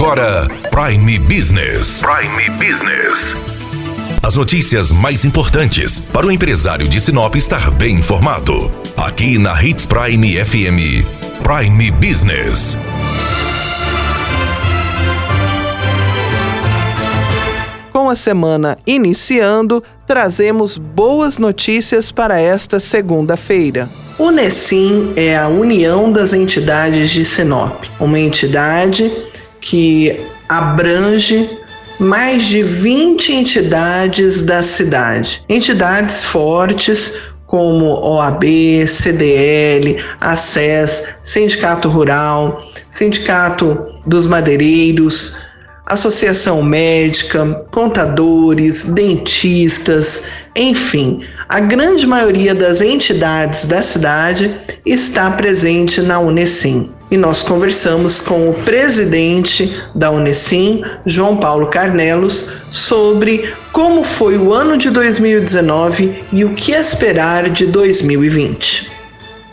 agora Prime Business. Prime Business. As notícias mais importantes para o empresário de Sinop estar bem informado. Aqui na Hits Prime FM. Prime Business. Com a semana iniciando, trazemos boas notícias para esta segunda-feira. O Necim é a união das entidades de Sinop, uma entidade que abrange mais de 20 entidades da cidade. Entidades fortes como OAB, CDL, ACES, Sindicato Rural, Sindicato dos Madeireiros, Associação Médica, contadores, dentistas, enfim, a grande maioria das entidades da cidade está presente na Unesim. E nós conversamos com o presidente da Unesim, João Paulo Carnelos, sobre como foi o ano de 2019 e o que esperar de 2020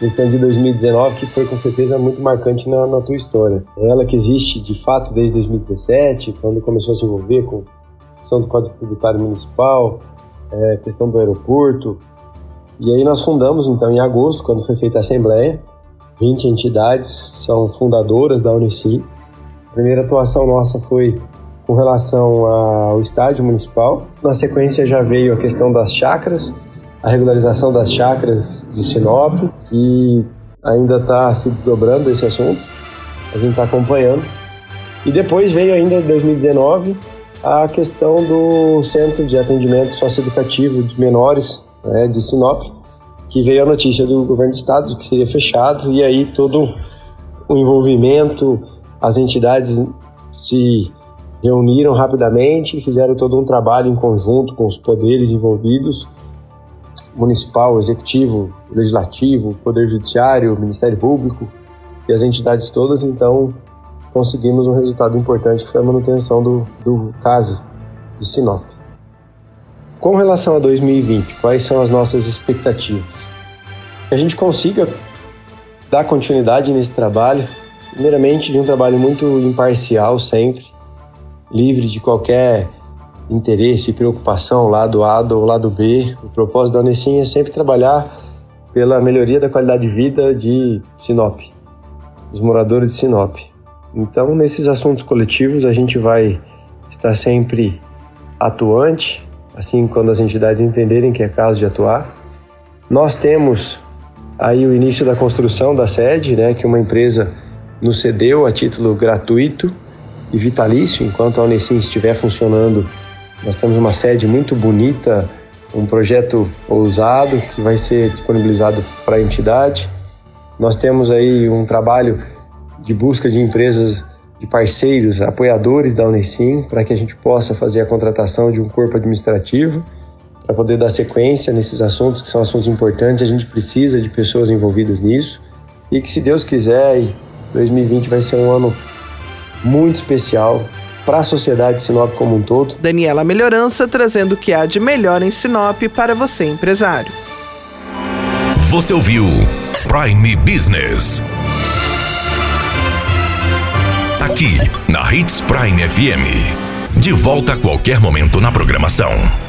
esse ano de 2019, que foi com certeza muito marcante na, na, tua história. Ela que existe de fato desde 2017, quando começou a se envolver com a questão do Código Tributário Municipal, é, questão do aeroporto. E aí nós fundamos, então, em agosto, quando foi feita a Assembleia, 20 entidades são fundadoras da Unicim. A primeira atuação nossa foi com relação ao estádio municipal. Na sequência já veio a questão das chacras, a regularização das chacras de Sinop, que ainda está se desdobrando esse assunto. A gente está acompanhando. E depois veio ainda em 2019 a questão do Centro de Atendimento Socioeducativo de Menores né, de Sinop, que veio a notícia do governo do estado que seria fechado, e aí todo o envolvimento, as entidades se reuniram rapidamente, fizeram todo um trabalho em conjunto com os poderes envolvidos, municipal, executivo, legislativo, poder judiciário, Ministério Público e as entidades todas, então conseguimos um resultado importante que foi a manutenção do, do CASE de Sinop. Com relação a 2020, quais são as nossas expectativas? Que a gente consiga dar continuidade nesse trabalho, primeiramente de um trabalho muito imparcial sempre, livre de qualquer interesse e preocupação lado A ou lado B. O propósito da Unicim é sempre trabalhar pela melhoria da qualidade de vida de Sinop, dos moradores de Sinop. Então, nesses assuntos coletivos, a gente vai estar sempre atuante, assim quando as entidades entenderem que é caso de atuar. Nós temos aí o início da construção da sede, né, que uma empresa nos cedeu a título gratuito e vitalício, enquanto a Unicim estiver funcionando. Nós temos uma sede muito bonita, um projeto ousado que vai ser disponibilizado para a entidade. Nós temos aí um trabalho de busca de empresas, de parceiros, apoiadores da Unicim, para que a gente possa fazer a contratação de um corpo administrativo, para poder dar sequência nesses assuntos, que são assuntos importantes, a gente precisa de pessoas envolvidas nisso, e que se Deus quiser, 2020 vai ser um ano muito especial para a sociedade de Sinop como um todo. Daniela Melhorança trazendo o que há de melhor em Sinop para você, empresário. Você ouviu Prime Business. Aqui, na Hits Prime FM. De volta a qualquer momento na programação.